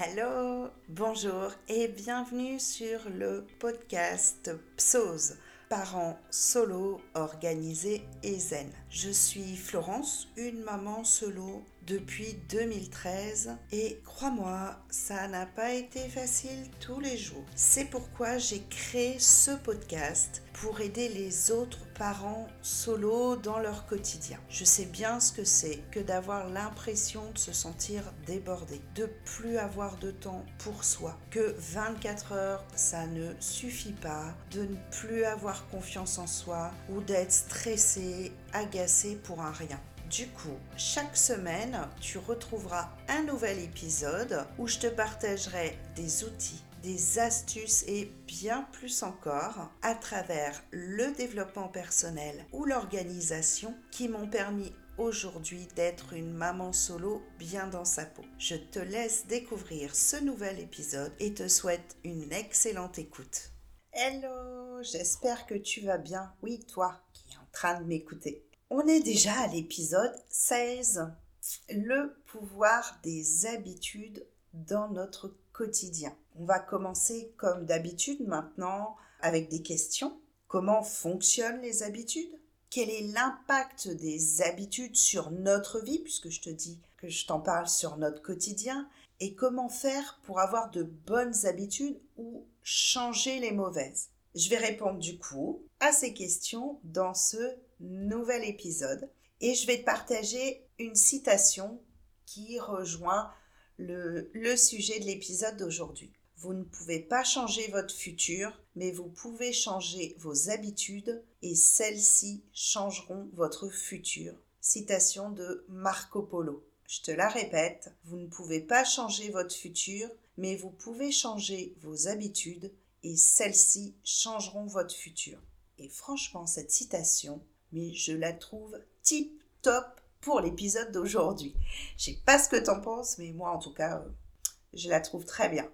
Hello, bonjour et bienvenue sur le podcast PSOS, parents solo, organisés et zen. Je suis Florence, une maman solo depuis 2013 et crois-moi, ça n'a pas été facile tous les jours. C'est pourquoi j'ai créé ce podcast pour aider les autres parents solo dans leur quotidien. Je sais bien ce que c'est que d'avoir l'impression de se sentir débordé, de plus avoir de temps pour soi, que 24 heures ça ne suffit pas, de ne plus avoir confiance en soi ou d'être stressé, agacé pour un rien. Du coup, chaque semaine, tu retrouveras un nouvel épisode où je te partagerai des outils, des astuces et bien plus encore à travers le développement personnel ou l'organisation qui m'ont permis aujourd'hui d'être une maman solo bien dans sa peau. Je te laisse découvrir ce nouvel épisode et te souhaite une excellente écoute. Hello, j'espère que tu vas bien. Oui, toi qui es en train de m'écouter. On est déjà à l'épisode 16, le pouvoir des habitudes dans notre quotidien. On va commencer comme d'habitude maintenant avec des questions. Comment fonctionnent les habitudes? Quel est l'impact des habitudes sur notre vie, puisque je te dis que je t'en parle sur notre quotidien? Et comment faire pour avoir de bonnes habitudes ou changer les mauvaises? Je vais répondre du coup à ces questions dans ce nouvel épisode et je vais te partager une citation qui rejoint le, le sujet de l'épisode d'aujourd'hui. Vous ne pouvez pas changer votre futur, mais vous pouvez changer vos habitudes et celles-ci changeront votre futur. Citation de Marco Polo. Je te la répète, vous ne pouvez pas changer votre futur, mais vous pouvez changer vos habitudes et celles-ci changeront votre futur. Et franchement, cette citation, mais je la trouve tip top pour l'épisode d'aujourd'hui. Je sais pas ce que tu en penses, mais moi en tout cas, euh, je la trouve très bien.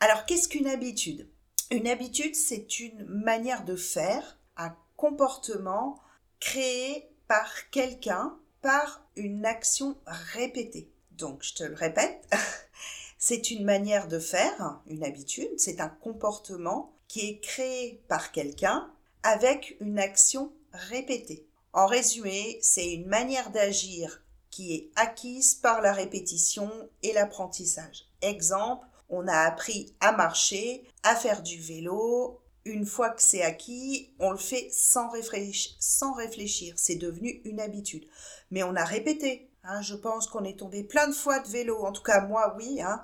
Alors, qu'est-ce qu'une habitude? Une habitude, c'est une manière de faire, un comportement créé par quelqu'un par une action répétée. Donc, je te le répète, c'est une manière de faire, une habitude, c'est un comportement qui est créé par quelqu'un avec une action répétée. En résumé, c'est une manière d'agir qui est acquise par la répétition et l'apprentissage. Exemple, on a appris à marcher, à faire du vélo. Une fois que c'est acquis, on le fait sans réfléchir. Sans réfléchir. C'est devenu une habitude. Mais on a répété. Hein. je pense qu'on est tombé plein de fois de vélo. En tout cas, moi, oui. Hein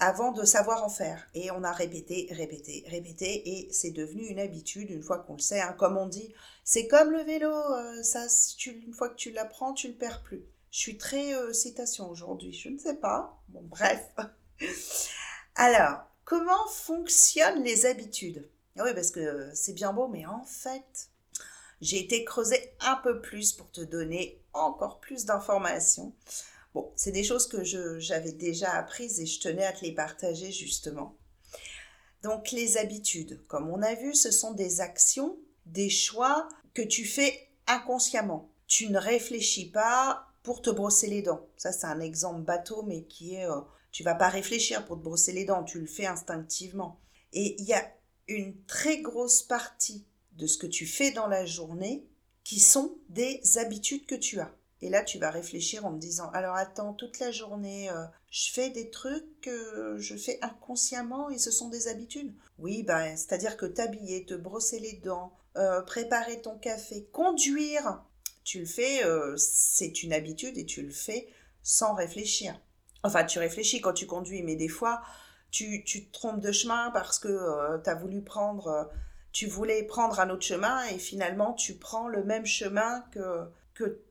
avant de savoir en faire. Et on a répété, répété, répété, et c'est devenu une habitude une fois qu'on le sait. Hein. Comme on dit, c'est comme le vélo, euh, ça, une fois que tu l'apprends, tu le perds plus. Je suis très euh, citation aujourd'hui, je ne sais pas. Bref. Alors, comment fonctionnent les habitudes? Ah Oui, parce que c'est bien beau, mais en fait, j'ai été creuser un peu plus pour te donner encore plus d'informations. Bon, c'est des choses que j'avais déjà apprises et je tenais à te les partager justement. Donc les habitudes, comme on a vu, ce sont des actions, des choix que tu fais inconsciemment. Tu ne réfléchis pas pour te brosser les dents. Ça, c'est un exemple bateau, mais qui est... Euh, tu vas pas réfléchir pour te brosser les dents, tu le fais instinctivement. Et il y a une très grosse partie de ce que tu fais dans la journée qui sont des habitudes que tu as. Et là, tu vas réfléchir en me disant, alors attends, toute la journée, euh, je fais des trucs que je fais inconsciemment et ce sont des habitudes. Oui, ben, c'est-à-dire que t'habiller, te brosser les dents, euh, préparer ton café, conduire, tu le fais, euh, c'est une habitude et tu le fais sans réfléchir. Enfin, tu réfléchis quand tu conduis, mais des fois, tu, tu te trompes de chemin parce que tu as voulu prendre, tu voulais prendre un autre chemin et finalement, tu prends le même chemin que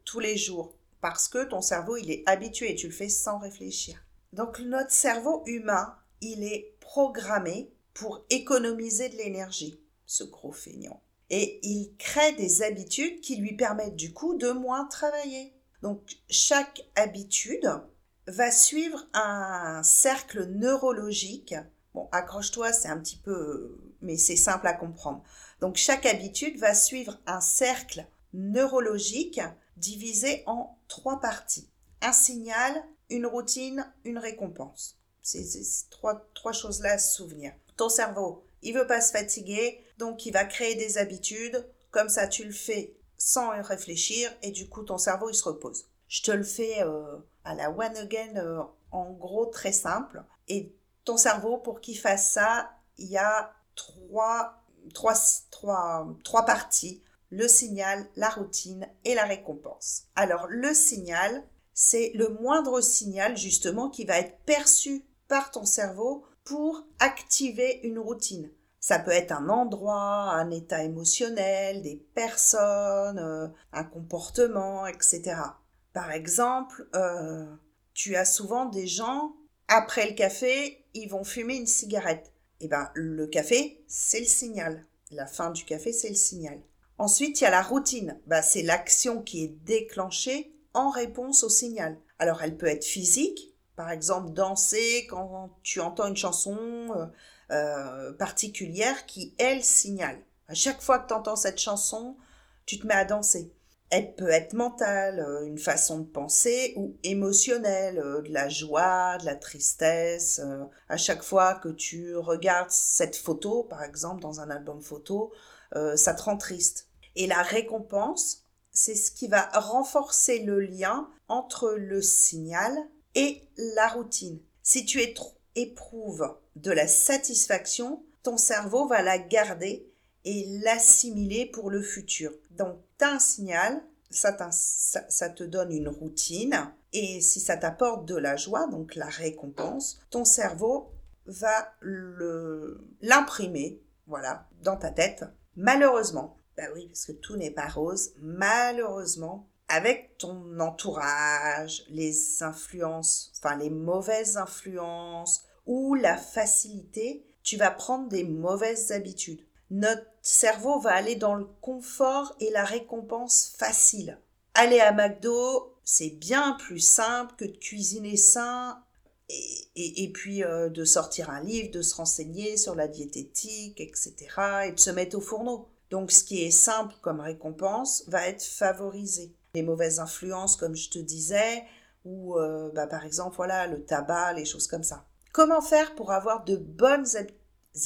tous les jours parce que ton cerveau, il est habitué tu le fais sans réfléchir. Donc notre cerveau humain, il est programmé pour économiser de l'énergie, ce gros feignant. Et il crée des habitudes qui lui permettent du coup de moins travailler. Donc chaque habitude va suivre un cercle neurologique. Bon, accroche-toi, c'est un petit peu, mais c'est simple à comprendre. Donc chaque habitude va suivre un cercle neurologique divisé en trois parties. Un signal, une routine, une récompense. C'est trois, trois choses-là à se souvenir. Ton cerveau, il veut pas se fatiguer, donc il va créer des habitudes. Comme ça, tu le fais sans y réfléchir et du coup, ton cerveau, il se repose. Je te le fais euh, à la one again, euh, en gros, très simple. Et ton cerveau, pour qu'il fasse ça, il y a trois, trois, trois, trois parties. Le signal, la routine et la récompense. Alors, le signal, c'est le moindre signal justement qui va être perçu par ton cerveau pour activer une routine. Ça peut être un endroit, un état émotionnel, des personnes, euh, un comportement, etc. Par exemple, euh, tu as souvent des gens, après le café, ils vont fumer une cigarette. Eh bien, le café, c'est le signal. La fin du café, c'est le signal. Ensuite, il y a la routine. Bah, c'est l'action qui est déclenchée en réponse au signal. Alors, elle peut être physique, par exemple danser quand tu entends une chanson euh, euh, particulière qui, elle, signale. À chaque fois que tu entends cette chanson, tu te mets à danser. Elle peut être mentale, euh, une façon de penser, ou émotionnelle, de la joie, de la tristesse. À chaque fois que tu regardes cette photo, par exemple dans un album photo, ça te rend triste. Et la récompense, c'est ce qui va renforcer le lien entre le signal et la routine. Si tu éprouves de la satisfaction, ton cerveau va la garder et l'assimiler pour le futur. Donc, tu as un signal, ça, te donne une routine, et si ça t'apporte de la joie, donc la récompense, ton cerveau va l'imprimer, voilà, dans ta tête. Malheureusement, bah oui, parce que tout n'est pas rose, malheureusement, avec ton entourage, les influences, enfin les mauvaises influences ou la facilité, tu vas prendre des mauvaises habitudes. Notre cerveau va aller dans le confort et la récompense facile. Aller à McDo, c'est bien plus simple que de cuisiner sain et, et, puis euh, de sortir un livre, de se renseigner sur la diététique, etc. et de se mettre au fourneau. Donc ce qui est simple comme récompense va être favorisé les mauvaises influences, comme je te disais, ou euh, bah, par exemple, voilà, le tabac, les choses comme ça. Comment faire pour avoir de bonnes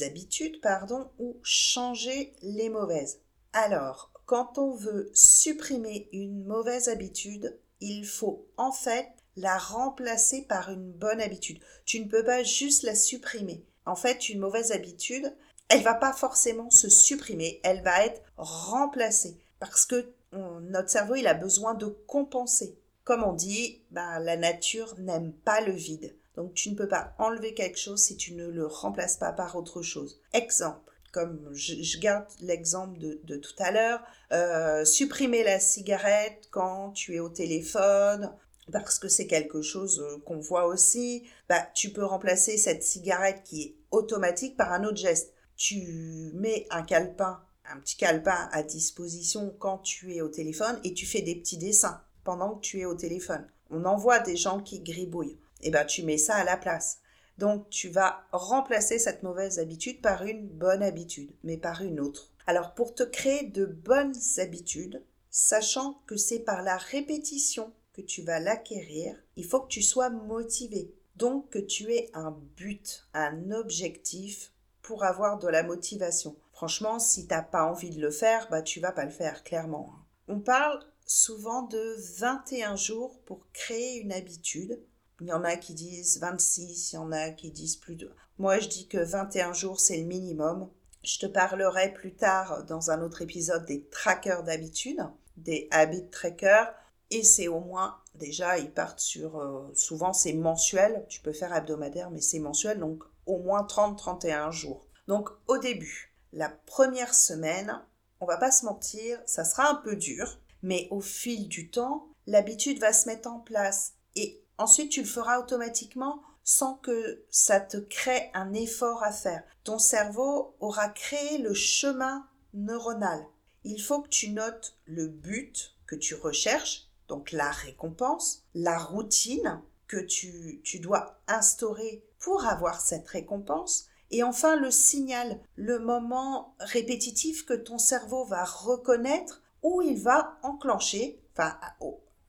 habitudes, pardon, ou changer les mauvaises Alors, quand on veut supprimer une mauvaise habitude, il faut en fait la remplacer par une bonne habitude. Tu ne peux pas juste la supprimer. En fait, une mauvaise habitude, elle va pas forcément se supprimer, elle va être remplacée parce que notre cerveau, il a besoin de compenser. Comme on dit, bah, la nature n'aime pas le vide. Donc tu ne peux pas enlever quelque chose si tu ne le remplaces pas par autre chose. Exemple, comme je, garde l'exemple de, tout à l'heure, euh, supprimer la cigarette quand tu es au téléphone, parce que c'est quelque chose euh, qu'on voit aussi, bah, tu peux remplacer cette cigarette qui est automatique par un autre geste. Tu mets un calepin un petit calepin à disposition quand tu es au téléphone et tu fais des petits dessins pendant que tu es au téléphone. On envoie des gens qui gribouillent. Eh ben tu mets ça à la place. Donc tu vas remplacer cette mauvaise habitude par une bonne habitude, mais par une autre. Alors pour te créer de bonnes habitudes, sachant que c'est par la répétition que tu vas l'acquérir, il faut que tu sois motivé. Donc que tu aies un but, un objectif pour avoir de la motivation. Franchement, si t'as pas envie de le faire, bah tu vas pas le faire, clairement. On parle souvent de 21 jours pour créer une habitude. Il y en a qui disent 26, il y en a qui disent plus de... Moi, je dis que 21 jours, c'est le minimum. Je te parlerai plus tard dans un autre épisode des trackers d'habitude, des habit trackers. Et c'est au moins, déjà, ils partent sur... Euh, souvent, c'est mensuel. Tu peux faire hebdomadaire, mais c'est mensuel. Donc, au moins 30-31 jours. Donc, au début, la première semaine, on va pas se mentir, ça sera un peu dur, mais au fil du temps, l'habitude va se mettre en place et ensuite tu le feras automatiquement sans que ça te crée un effort à faire. Ton cerveau aura créé le chemin neuronal. Il faut que tu notes le but que tu recherches, donc la récompense, la routine que tu, tu dois instaurer pour avoir cette récompense, et enfin, le signal, le moment répétitif que ton cerveau va reconnaître où il va enclencher, enfin,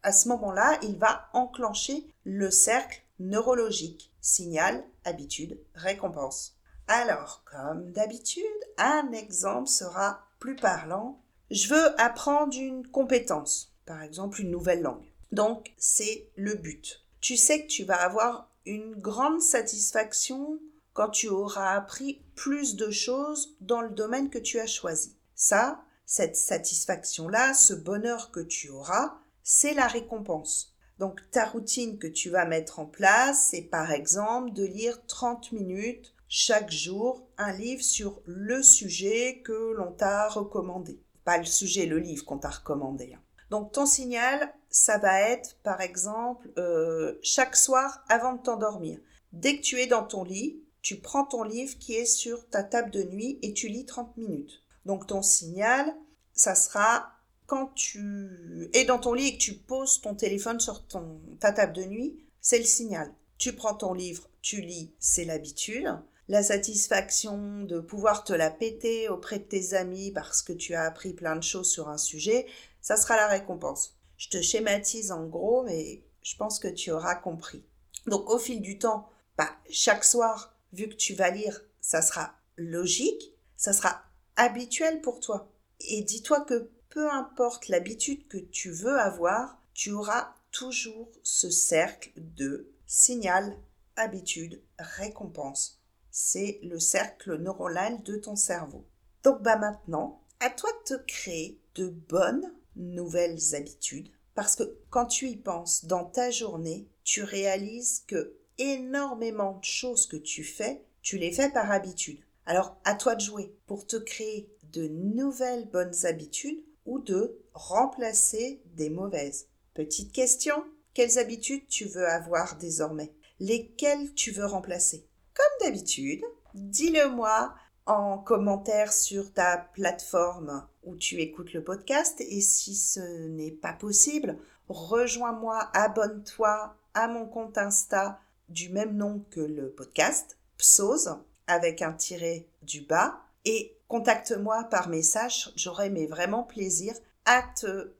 à ce moment-là, il va enclencher le cercle neurologique. Signal, habitude, récompense. Alors, comme d'habitude, un exemple sera plus parlant. Je veux apprendre une compétence, par exemple une nouvelle langue. Donc, c'est le but. Tu sais que tu vas avoir une grande satisfaction quand tu auras appris plus de choses dans le domaine que tu as choisi. Ça, cette satisfaction-là, ce bonheur que tu auras, c'est la récompense. Donc ta routine que tu vas mettre en place, c'est par exemple de lire 30 minutes chaque jour un livre sur le sujet que l'on t'a recommandé. Pas le sujet, le livre qu'on t'a recommandé. Hein. Donc ton signal, ça va être par exemple euh, chaque soir avant de t'endormir. Dès que tu es dans ton lit, tu prends ton livre qui est sur ta table de nuit et tu lis 30 minutes. Donc ton signal, ça sera quand tu es dans ton lit et que tu poses ton téléphone sur ton, ta table de nuit, c'est le signal. Tu prends ton livre, tu lis, c'est l'habitude. La satisfaction de pouvoir te la péter auprès de tes amis parce que tu as appris plein de choses sur un sujet, ça sera la récompense. Je te schématise en gros, mais je pense que tu auras compris. Donc au fil du temps, bah, chaque soir, vu que tu vas lire, ça sera logique, ça sera habituel pour toi. Et dis-toi que peu importe l'habitude que tu veux avoir, tu auras toujours ce cercle de signal, habitude, récompense. C'est le cercle neuronal de ton cerveau. Donc bah maintenant, à toi de te créer de bonnes nouvelles habitudes parce que quand tu y penses dans ta journée, tu réalises que énormément de choses que tu fais, tu les fais par habitude. Alors à toi de jouer pour te créer de nouvelles bonnes habitudes ou de remplacer des mauvaises. Petite question, quelles habitudes tu veux avoir désormais? Lesquelles tu veux remplacer? Comme d'habitude, dis-le moi en commentaire sur ta plateforme où tu écoutes le podcast et si ce n'est pas possible, rejoins-moi, abonne-toi à mon compte Insta du même nom que le podcast, Psose, avec un tiré du bas et contacte-moi par message, j'aurai mais vraiment plaisir à te,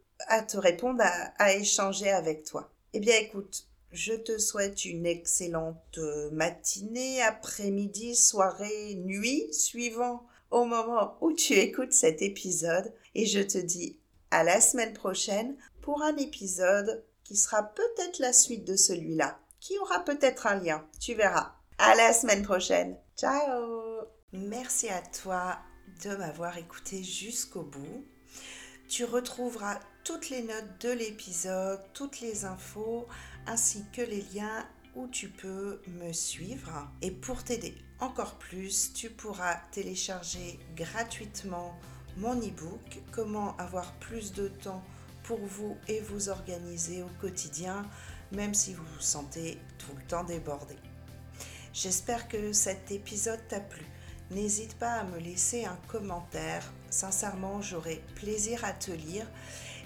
te répondre, à échanger avec toi. Eh bien écoute, je te souhaite une excellente matinée, après-midi, soirée, nuit, suivant au moment où tu écoutes cet épisode. Et je te dis à la semaine prochaine pour un épisode qui sera peut-être la suite de celui-là, qui aura peut-être un lien, tu verras. À la semaine prochaine. Ciao Merci à toi de m'avoir écouté jusqu'au bout. Tu retrouveras toutes les notes de l'épisode, toutes les infos, ainsi que les liens où tu peux me suivre. Et pour t'aider encore plus, tu pourras télécharger gratuitement mon e-book Comment avoir plus de temps pour vous et vous organiser au quotidien, même si vous vous sentez tout le temps débordé. J'espère que cet épisode t'a plu. N'hésite pas à me laisser un commentaire. Sincèrement, j'aurai plaisir à te lire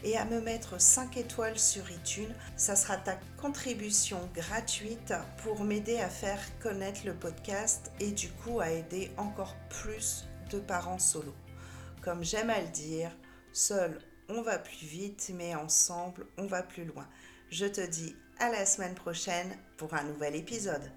et à me mettre 5 étoiles sur iTunes. Ça sera ta contribution gratuite pour m'aider à faire connaître le podcast et du coup à aider encore plus de parents solo. Comme j'aime à le dire, seul on va plus vite, mais ensemble on va plus loin. Je te dis à la semaine prochaine pour un nouvel épisode.